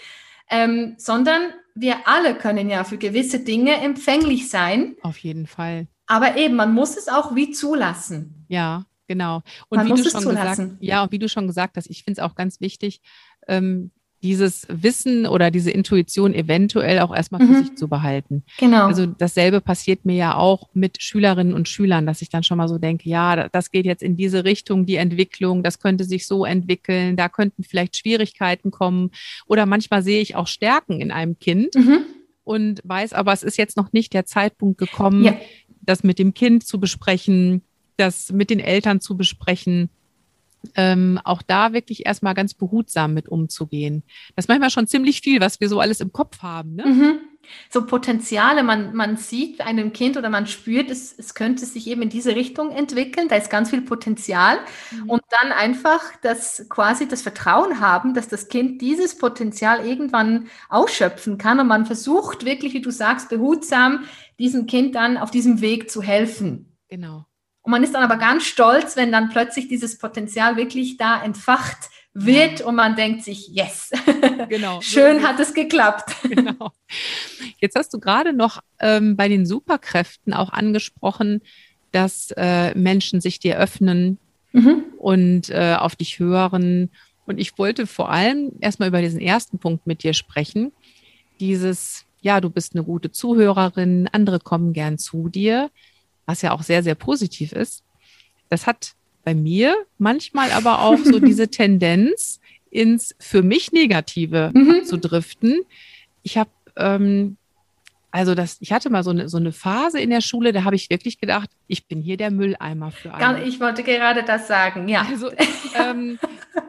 ähm, sondern wir alle können ja für gewisse Dinge empfänglich sein. Auf jeden Fall. Aber eben, man muss es auch wie zulassen. Ja, genau. Und man wie muss du schon es zulassen. Gesagt, ja, und wie du schon gesagt hast, ich finde es auch ganz wichtig, ähm, dieses Wissen oder diese Intuition eventuell auch erstmal für mhm. sich zu behalten. Genau. Also dasselbe passiert mir ja auch mit Schülerinnen und Schülern, dass ich dann schon mal so denke, ja, das geht jetzt in diese Richtung, die Entwicklung, das könnte sich so entwickeln, da könnten vielleicht Schwierigkeiten kommen. Oder manchmal sehe ich auch Stärken in einem Kind mhm. und weiß aber, es ist jetzt noch nicht der Zeitpunkt gekommen, ja. das mit dem Kind zu besprechen, das mit den Eltern zu besprechen ähm, auch da wirklich erstmal ganz behutsam mit umzugehen. Das ist manchmal schon ziemlich viel, was wir so alles im Kopf haben. Ne? Mhm. So Potenziale, man, man sieht einem Kind oder man spürt, es, es könnte sich eben in diese Richtung entwickeln, da ist ganz viel Potenzial mhm. und dann einfach das quasi das Vertrauen haben, dass das Kind dieses Potenzial irgendwann ausschöpfen kann und man versucht wirklich, wie du sagst, behutsam diesem Kind dann auf diesem Weg zu helfen. Genau. Und man ist dann aber ganz stolz, wenn dann plötzlich dieses Potenzial wirklich da entfacht wird und man denkt sich, yes, genau. schön hat es geklappt. Genau. Jetzt hast du gerade noch ähm, bei den Superkräften auch angesprochen, dass äh, Menschen sich dir öffnen mhm. und äh, auf dich hören. Und ich wollte vor allem erstmal über diesen ersten Punkt mit dir sprechen. Dieses, ja, du bist eine gute Zuhörerin, andere kommen gern zu dir, was ja auch sehr, sehr positiv ist. Das hat bei mir manchmal aber auch so diese Tendenz, ins für mich Negative mhm. zu driften. Ich habe ähm, also das, ich hatte mal so eine, so eine Phase in der Schule, da habe ich wirklich gedacht, ich bin hier der Mülleimer für alle. Ich wollte gerade das sagen, ja. Also, ähm,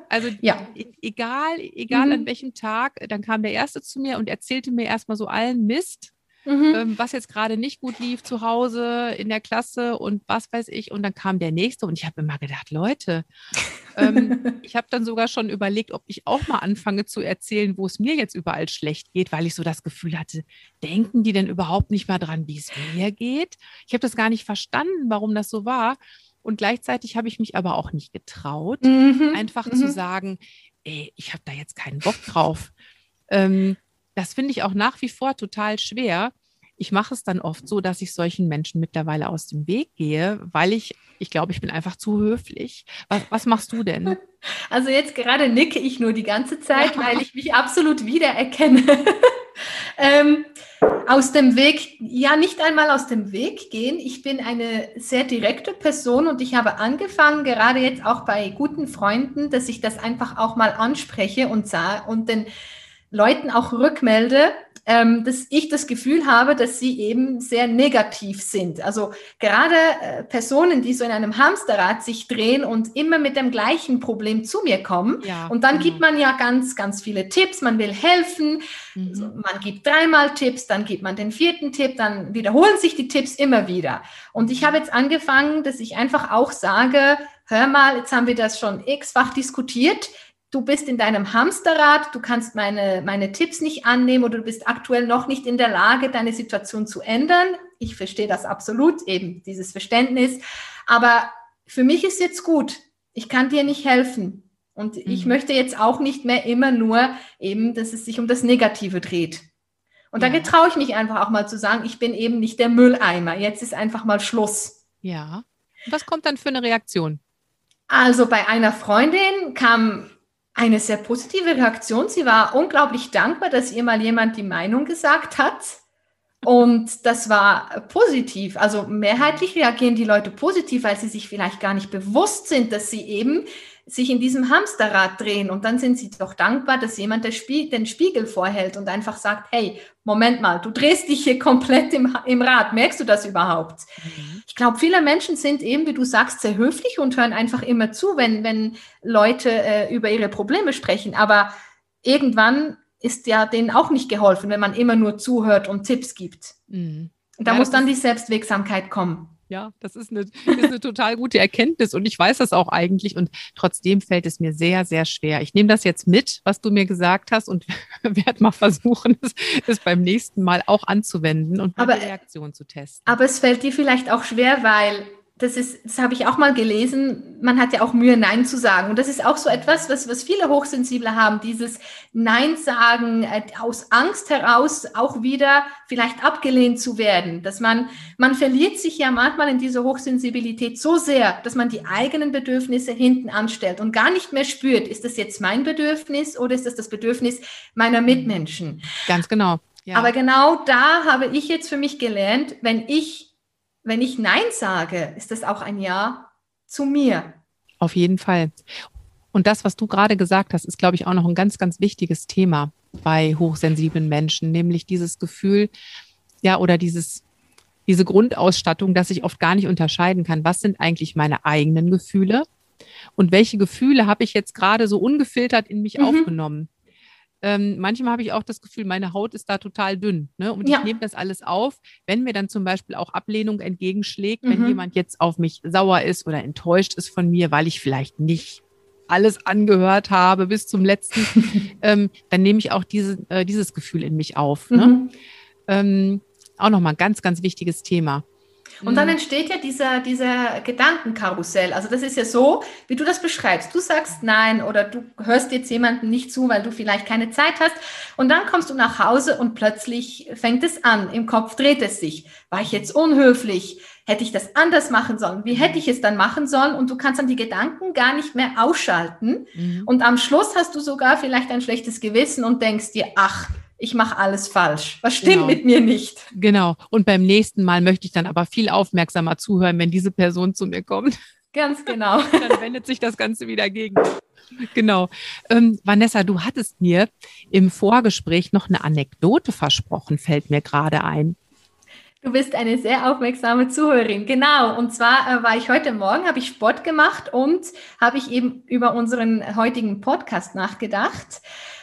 also ja. E, egal, egal mhm. an welchem Tag, dann kam der Erste zu mir und erzählte mir erstmal so allen Mist, mhm. ähm, was jetzt gerade nicht gut lief zu Hause, in der Klasse und was weiß ich. Und dann kam der nächste und ich habe immer gedacht, Leute, ähm, ich habe dann sogar schon überlegt, ob ich auch mal anfange zu erzählen, wo es mir jetzt überall schlecht geht, weil ich so das Gefühl hatte, denken die denn überhaupt nicht mal dran, wie es mir geht? Ich habe das gar nicht verstanden, warum das so war. Und gleichzeitig habe ich mich aber auch nicht getraut, mhm. einfach mhm. zu sagen, ey, ich habe da jetzt keinen Bock drauf. Ähm, das finde ich auch nach wie vor total schwer. Ich mache es dann oft so, dass ich solchen Menschen mittlerweile aus dem Weg gehe, weil ich, ich glaube, ich bin einfach zu höflich. Was, was machst du denn? Also jetzt gerade nicke ich nur die ganze Zeit, ja. weil ich mich absolut wiedererkenne. ähm, aus dem Weg, ja, nicht einmal aus dem Weg gehen. Ich bin eine sehr direkte Person und ich habe angefangen, gerade jetzt auch bei guten Freunden, dass ich das einfach auch mal anspreche und sah und den Leuten auch rückmelde, ähm, dass ich das Gefühl habe, dass sie eben sehr negativ sind. Also gerade äh, Personen, die so in einem Hamsterrad sich drehen und immer mit dem gleichen Problem zu mir kommen. Ja, und dann genau. gibt man ja ganz, ganz viele Tipps. Man will helfen. Mhm. Also man gibt dreimal Tipps, dann gibt man den vierten Tipp, dann wiederholen sich die Tipps immer wieder. Und ich habe jetzt angefangen, dass ich einfach auch sage, hör mal, jetzt haben wir das schon x-fach diskutiert du bist in deinem Hamsterrad, du kannst meine, meine Tipps nicht annehmen oder du bist aktuell noch nicht in der Lage, deine Situation zu ändern. Ich verstehe das absolut, eben dieses Verständnis. Aber für mich ist jetzt gut. Ich kann dir nicht helfen. Und mhm. ich möchte jetzt auch nicht mehr immer nur eben, dass es sich um das Negative dreht. Und ja. da getraue ich mich einfach auch mal zu sagen, ich bin eben nicht der Mülleimer. Jetzt ist einfach mal Schluss. Ja. Was kommt dann für eine Reaktion? Also bei einer Freundin kam eine sehr positive Reaktion. Sie war unglaublich dankbar, dass ihr mal jemand die Meinung gesagt hat. Und das war positiv. Also mehrheitlich reagieren die Leute positiv, weil sie sich vielleicht gar nicht bewusst sind, dass sie eben sich in diesem Hamsterrad drehen. Und dann sind sie doch dankbar, dass jemand den Spiegel vorhält und einfach sagt, hey, Moment mal, du drehst dich hier komplett im, im Rad. Merkst du das überhaupt? Mhm. Ich glaube, viele Menschen sind eben, wie du sagst, sehr höflich und hören einfach immer zu, wenn, wenn Leute äh, über ihre Probleme sprechen. Aber irgendwann ist ja denen auch nicht geholfen, wenn man immer nur zuhört und Tipps gibt. Mhm. Da ja, muss dann die Selbstwirksamkeit kommen. Ja, das ist eine, ist eine total gute Erkenntnis und ich weiß das auch eigentlich und trotzdem fällt es mir sehr, sehr schwer. Ich nehme das jetzt mit, was du mir gesagt hast und werde mal versuchen, es, beim nächsten Mal auch anzuwenden und die Reaktion zu testen. Aber es fällt dir vielleicht auch schwer, weil das ist, das habe ich auch mal gelesen, man hat ja auch Mühe, Nein zu sagen. Und das ist auch so etwas, was, was viele Hochsensible haben, dieses Nein sagen, äh, aus Angst heraus auch wieder vielleicht abgelehnt zu werden. Dass man, man verliert sich ja manchmal in dieser Hochsensibilität so sehr, dass man die eigenen Bedürfnisse hinten anstellt und gar nicht mehr spürt, ist das jetzt mein Bedürfnis oder ist das das Bedürfnis meiner Mitmenschen? Ganz genau. Ja. Aber genau da habe ich jetzt für mich gelernt, wenn ich wenn ich Nein sage, ist das auch ein Ja zu mir. Auf jeden Fall. Und das, was du gerade gesagt hast, ist, glaube ich, auch noch ein ganz, ganz wichtiges Thema bei hochsensiblen Menschen, nämlich dieses Gefühl, ja, oder dieses, diese Grundausstattung, dass ich oft gar nicht unterscheiden kann, was sind eigentlich meine eigenen Gefühle und welche Gefühle habe ich jetzt gerade so ungefiltert in mich mhm. aufgenommen. Ähm, manchmal habe ich auch das Gefühl, meine Haut ist da total dünn. Ne? Und ja. ich nehme das alles auf. Wenn mir dann zum Beispiel auch Ablehnung entgegenschlägt, mhm. wenn jemand jetzt auf mich sauer ist oder enttäuscht ist von mir, weil ich vielleicht nicht alles angehört habe bis zum letzten, ähm, dann nehme ich auch diese, äh, dieses Gefühl in mich auf. Ne? Mhm. Ähm, auch nochmal ein ganz, ganz wichtiges Thema. Und dann mhm. entsteht ja dieser, dieser Gedankenkarussell. Also das ist ja so, wie du das beschreibst. Du sagst nein oder du hörst jetzt jemandem nicht zu, weil du vielleicht keine Zeit hast. Und dann kommst du nach Hause und plötzlich fängt es an. Im Kopf dreht es sich. War ich jetzt unhöflich? Hätte ich das anders machen sollen? Wie hätte ich es dann machen sollen? Und du kannst dann die Gedanken gar nicht mehr ausschalten. Mhm. Und am Schluss hast du sogar vielleicht ein schlechtes Gewissen und denkst dir, ach, ich mache alles falsch. Was stimmt genau. mit mir nicht? Genau. Und beim nächsten Mal möchte ich dann aber viel aufmerksamer zuhören, wenn diese Person zu mir kommt. Ganz genau. dann wendet sich das Ganze wieder gegen. Genau. Ähm, Vanessa, du hattest mir im Vorgespräch noch eine Anekdote versprochen, fällt mir gerade ein. Du bist eine sehr aufmerksame Zuhörerin. Genau. Und zwar äh, war ich heute Morgen, habe ich Sport gemacht und habe ich eben über unseren heutigen Podcast nachgedacht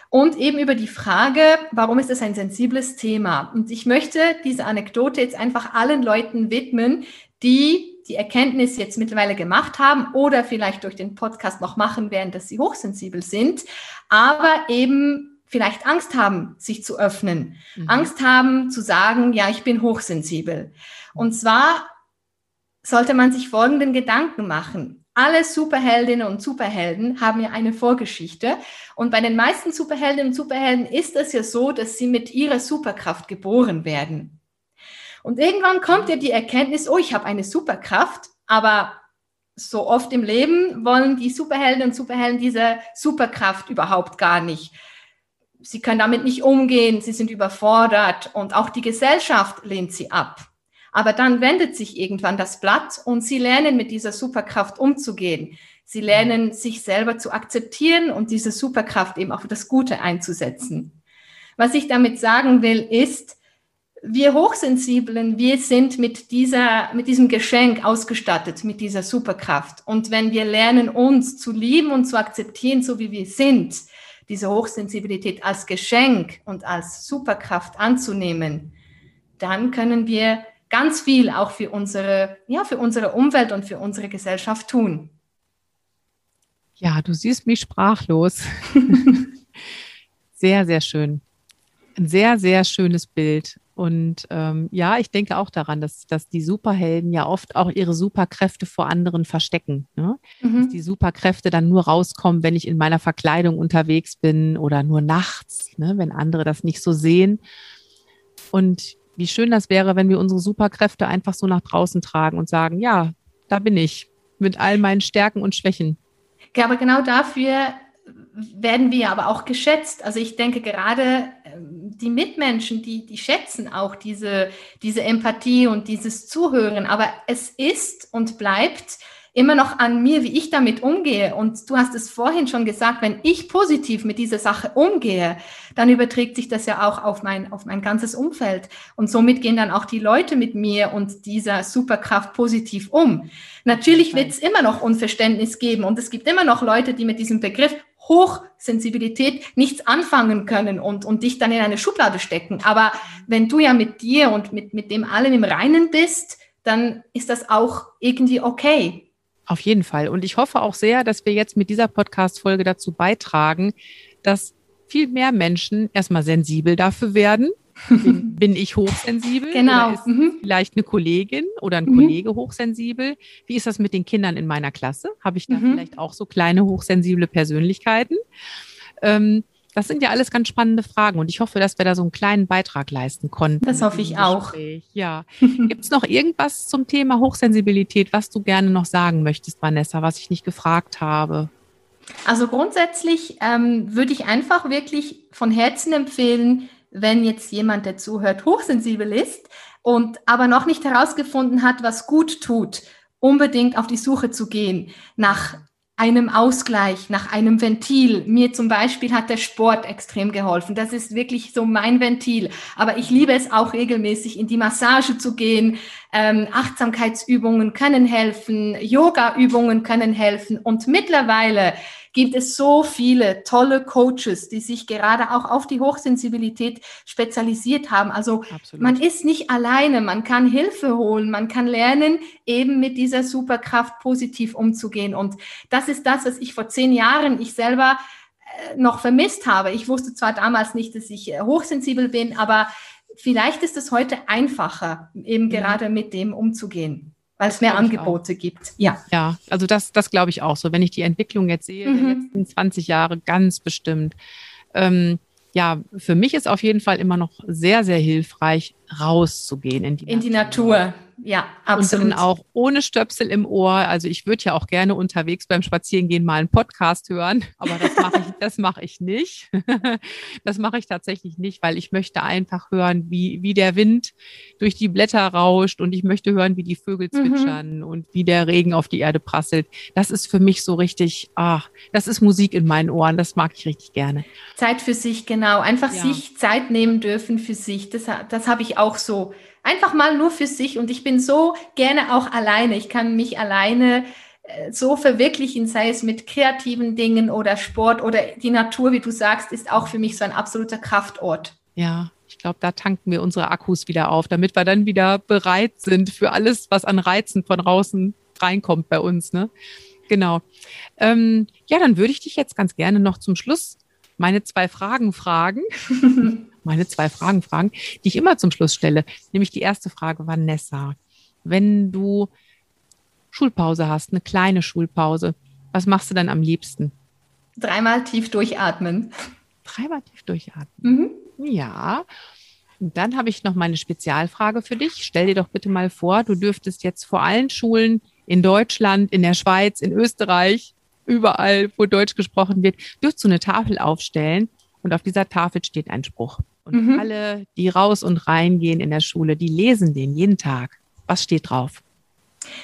und eben über die Frage, warum ist es ein sensibles Thema? Und ich möchte diese Anekdote jetzt einfach allen Leuten widmen, die die Erkenntnis jetzt mittlerweile gemacht haben oder vielleicht durch den Podcast noch machen werden, dass sie hochsensibel sind, aber eben vielleicht Angst haben, sich zu öffnen, mhm. Angst haben zu sagen, ja, ich bin hochsensibel. Und zwar sollte man sich folgenden Gedanken machen alle Superheldinnen und Superhelden haben ja eine Vorgeschichte. Und bei den meisten Superheldinnen und Superhelden ist es ja so, dass sie mit ihrer Superkraft geboren werden. Und irgendwann kommt ja die Erkenntnis, oh, ich habe eine Superkraft, aber so oft im Leben wollen die Superheldinnen und Superhelden diese Superkraft überhaupt gar nicht. Sie können damit nicht umgehen, sie sind überfordert und auch die Gesellschaft lehnt sie ab. Aber dann wendet sich irgendwann das Blatt und sie lernen mit dieser Superkraft umzugehen. Sie lernen sich selber zu akzeptieren und diese Superkraft eben auch für das Gute einzusetzen. Was ich damit sagen will, ist, wir Hochsensiblen, wir sind mit dieser, mit diesem Geschenk ausgestattet, mit dieser Superkraft. Und wenn wir lernen, uns zu lieben und zu akzeptieren, so wie wir sind, diese Hochsensibilität als Geschenk und als Superkraft anzunehmen, dann können wir ganz viel auch für unsere, ja, für unsere Umwelt und für unsere Gesellschaft tun. Ja, du siehst mich sprachlos. sehr, sehr schön. Ein sehr, sehr schönes Bild. Und ähm, ja, ich denke auch daran, dass, dass die Superhelden ja oft auch ihre Superkräfte vor anderen verstecken. Ne? Mhm. Dass die Superkräfte dann nur rauskommen, wenn ich in meiner Verkleidung unterwegs bin oder nur nachts, ne? wenn andere das nicht so sehen. Und wie schön das wäre, wenn wir unsere Superkräfte einfach so nach draußen tragen und sagen, ja, da bin ich mit all meinen Stärken und Schwächen. Ja, aber genau dafür werden wir aber auch geschätzt. Also ich denke gerade ähm, die Mitmenschen, die, die schätzen auch diese, diese Empathie und dieses Zuhören. Aber es ist und bleibt immer noch an mir, wie ich damit umgehe. Und du hast es vorhin schon gesagt, wenn ich positiv mit dieser Sache umgehe, dann überträgt sich das ja auch auf mein, auf mein ganzes Umfeld. Und somit gehen dann auch die Leute mit mir und dieser Superkraft positiv um. Natürlich wird es immer noch Unverständnis geben und es gibt immer noch Leute, die mit diesem Begriff Hochsensibilität nichts anfangen können und, und dich dann in eine Schublade stecken. Aber wenn du ja mit dir und mit, mit dem allem im Reinen bist, dann ist das auch irgendwie okay. Auf jeden Fall. Und ich hoffe auch sehr, dass wir jetzt mit dieser Podcast-Folge dazu beitragen, dass viel mehr Menschen erstmal sensibel dafür werden. Bin, bin ich hochsensibel? Genau. Mhm. vielleicht eine Kollegin oder ein mhm. Kollege hochsensibel? Wie ist das mit den Kindern in meiner Klasse? Habe ich da mhm. vielleicht auch so kleine hochsensible Persönlichkeiten? Ähm, das sind ja alles ganz spannende Fragen und ich hoffe, dass wir da so einen kleinen Beitrag leisten konnten. Das hoffe ich auch. Ja. Gibt es noch irgendwas zum Thema Hochsensibilität, was du gerne noch sagen möchtest, Vanessa, was ich nicht gefragt habe? Also grundsätzlich ähm, würde ich einfach wirklich von Herzen empfehlen, wenn jetzt jemand, der zuhört, hochsensibel ist und aber noch nicht herausgefunden hat, was gut tut, unbedingt auf die Suche zu gehen nach einem Ausgleich, nach einem Ventil. Mir zum Beispiel hat der Sport extrem geholfen. Das ist wirklich so mein Ventil. Aber ich liebe es auch regelmäßig in die Massage zu gehen. Ähm, Achtsamkeitsübungen können helfen, Yoga-Übungen können helfen. Und mittlerweile gibt es so viele tolle Coaches, die sich gerade auch auf die Hochsensibilität spezialisiert haben. Also Absolut. man ist nicht alleine, man kann Hilfe holen, man kann lernen, eben mit dieser Superkraft positiv umzugehen. Und das ist das, was ich vor zehn Jahren, ich selber äh, noch vermisst habe. Ich wusste zwar damals nicht, dass ich äh, hochsensibel bin, aber vielleicht ist es heute einfacher, eben mhm. gerade mit dem umzugehen weil es mehr Angebote gibt. Ja. Ja, also das, das glaube ich auch so. Wenn ich die Entwicklung jetzt sehe, mhm. der letzten 20 Jahre, ganz bestimmt. Ähm, ja, für mich ist auf jeden Fall immer noch sehr, sehr hilfreich, rauszugehen in die in Natur. Die Natur. Ja, absolut. Und dann auch ohne Stöpsel im Ohr. Also ich würde ja auch gerne unterwegs beim Spazierengehen mal einen Podcast hören, aber das mache ich, das mache ich nicht. das mache ich tatsächlich nicht, weil ich möchte einfach hören, wie, wie der Wind durch die Blätter rauscht und ich möchte hören, wie die Vögel mhm. zwitschern mhm. und wie der Regen auf die Erde prasselt. Das ist für mich so richtig, ach, das ist Musik in meinen Ohren. Das mag ich richtig gerne. Zeit für sich, genau. Einfach ja. sich Zeit nehmen dürfen für sich. Das, das habe ich auch so Einfach mal nur für sich. Und ich bin so gerne auch alleine. Ich kann mich alleine äh, so verwirklichen, sei es mit kreativen Dingen oder Sport oder die Natur, wie du sagst, ist auch für mich so ein absoluter Kraftort. Ja, ich glaube, da tanken wir unsere Akkus wieder auf, damit wir dann wieder bereit sind für alles, was an Reizen von draußen reinkommt bei uns. Ne? Genau. Ähm, ja, dann würde ich dich jetzt ganz gerne noch zum Schluss meine zwei Fragen fragen. meine zwei Fragen fragen, die ich immer zum Schluss stelle. Nämlich die erste Frage, Vanessa. Wenn du Schulpause hast, eine kleine Schulpause, was machst du dann am liebsten? Dreimal tief durchatmen. Dreimal tief durchatmen. Mhm. Ja. Und dann habe ich noch meine Spezialfrage für dich. Stell dir doch bitte mal vor, du dürftest jetzt vor allen Schulen in Deutschland, in der Schweiz, in Österreich, überall, wo Deutsch gesprochen wird, dürftest du eine Tafel aufstellen und auf dieser Tafel steht ein Spruch. Und mhm. alle, die raus und reingehen in der Schule, die lesen den jeden Tag. Was steht drauf?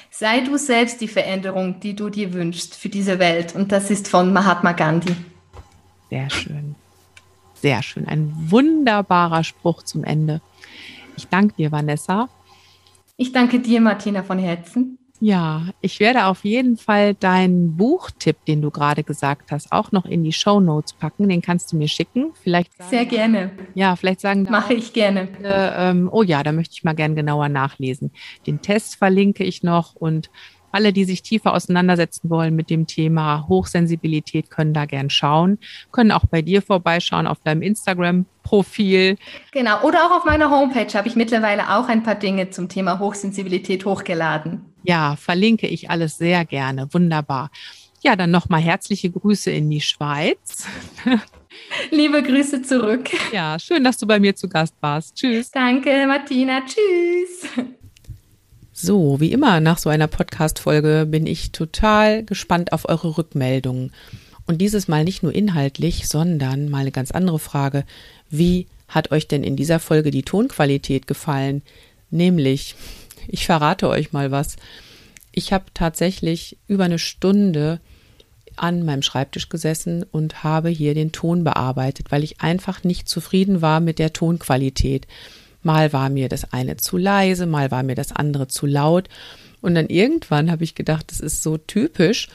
Sei du selbst die Veränderung, die du dir wünschst für diese Welt. Und das ist von Mahatma Gandhi. Sehr schön. Sehr schön. Ein wunderbarer Spruch zum Ende. Ich danke dir, Vanessa. Ich danke dir, Martina von Herzen. Ja, ich werde auf jeden Fall deinen Buchtipp, den du gerade gesagt hast, auch noch in die Show Notes packen. Den kannst du mir schicken. Vielleicht sagen, sehr gerne. Ja, vielleicht sagen mache ich gerne. Äh, ähm, oh ja, da möchte ich mal gern genauer nachlesen. Den Test verlinke ich noch und alle, die sich tiefer auseinandersetzen wollen mit dem Thema Hochsensibilität, können da gern schauen, können auch bei dir vorbeischauen auf deinem Instagram-Profil. Genau, oder auch auf meiner Homepage habe ich mittlerweile auch ein paar Dinge zum Thema Hochsensibilität hochgeladen. Ja, verlinke ich alles sehr gerne. Wunderbar. Ja, dann nochmal herzliche Grüße in die Schweiz. Liebe Grüße zurück. Ja, schön, dass du bei mir zu Gast warst. Tschüss. Danke, Martina. Tschüss. So, wie immer nach so einer Podcast-Folge bin ich total gespannt auf eure Rückmeldungen. Und dieses Mal nicht nur inhaltlich, sondern mal eine ganz andere Frage. Wie hat euch denn in dieser Folge die Tonqualität gefallen? Nämlich, ich verrate euch mal was. Ich habe tatsächlich über eine Stunde an meinem Schreibtisch gesessen und habe hier den Ton bearbeitet, weil ich einfach nicht zufrieden war mit der Tonqualität. Mal war mir das eine zu leise, mal war mir das andere zu laut. Und dann irgendwann habe ich gedacht, das ist so typisch.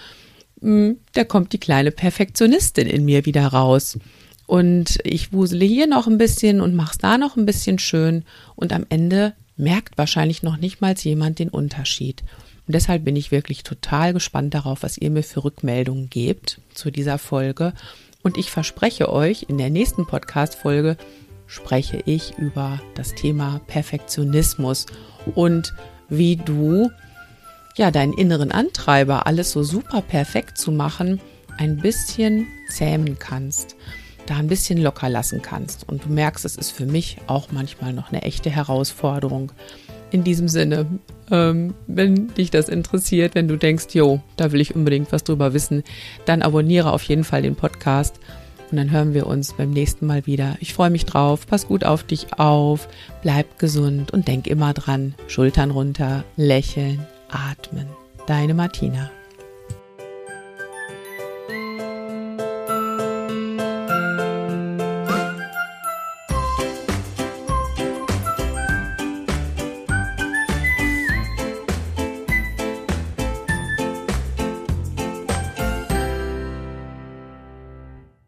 Hm, da kommt die kleine Perfektionistin in mir wieder raus. Und ich wusele hier noch ein bisschen und mach's da noch ein bisschen schön. Und am Ende merkt wahrscheinlich noch nicht mal jemand den Unterschied. Und deshalb bin ich wirklich total gespannt darauf, was ihr mir für Rückmeldungen gebt zu dieser Folge. Und ich verspreche euch, in der nächsten Podcast-Folge spreche ich über das Thema Perfektionismus und wie du ja deinen inneren Antreiber, alles so super perfekt zu machen, ein bisschen zähmen kannst, da ein bisschen locker lassen kannst. Und du merkst, es ist für mich auch manchmal noch eine echte Herausforderung. In diesem Sinne, ähm, wenn dich das interessiert, wenn du denkst, jo, da will ich unbedingt was drüber wissen, dann abonniere auf jeden Fall den Podcast und dann hören wir uns beim nächsten Mal wieder. Ich freue mich drauf. Pass gut auf dich auf. Bleib gesund und denk immer dran. Schultern runter, lächeln, atmen. Deine Martina.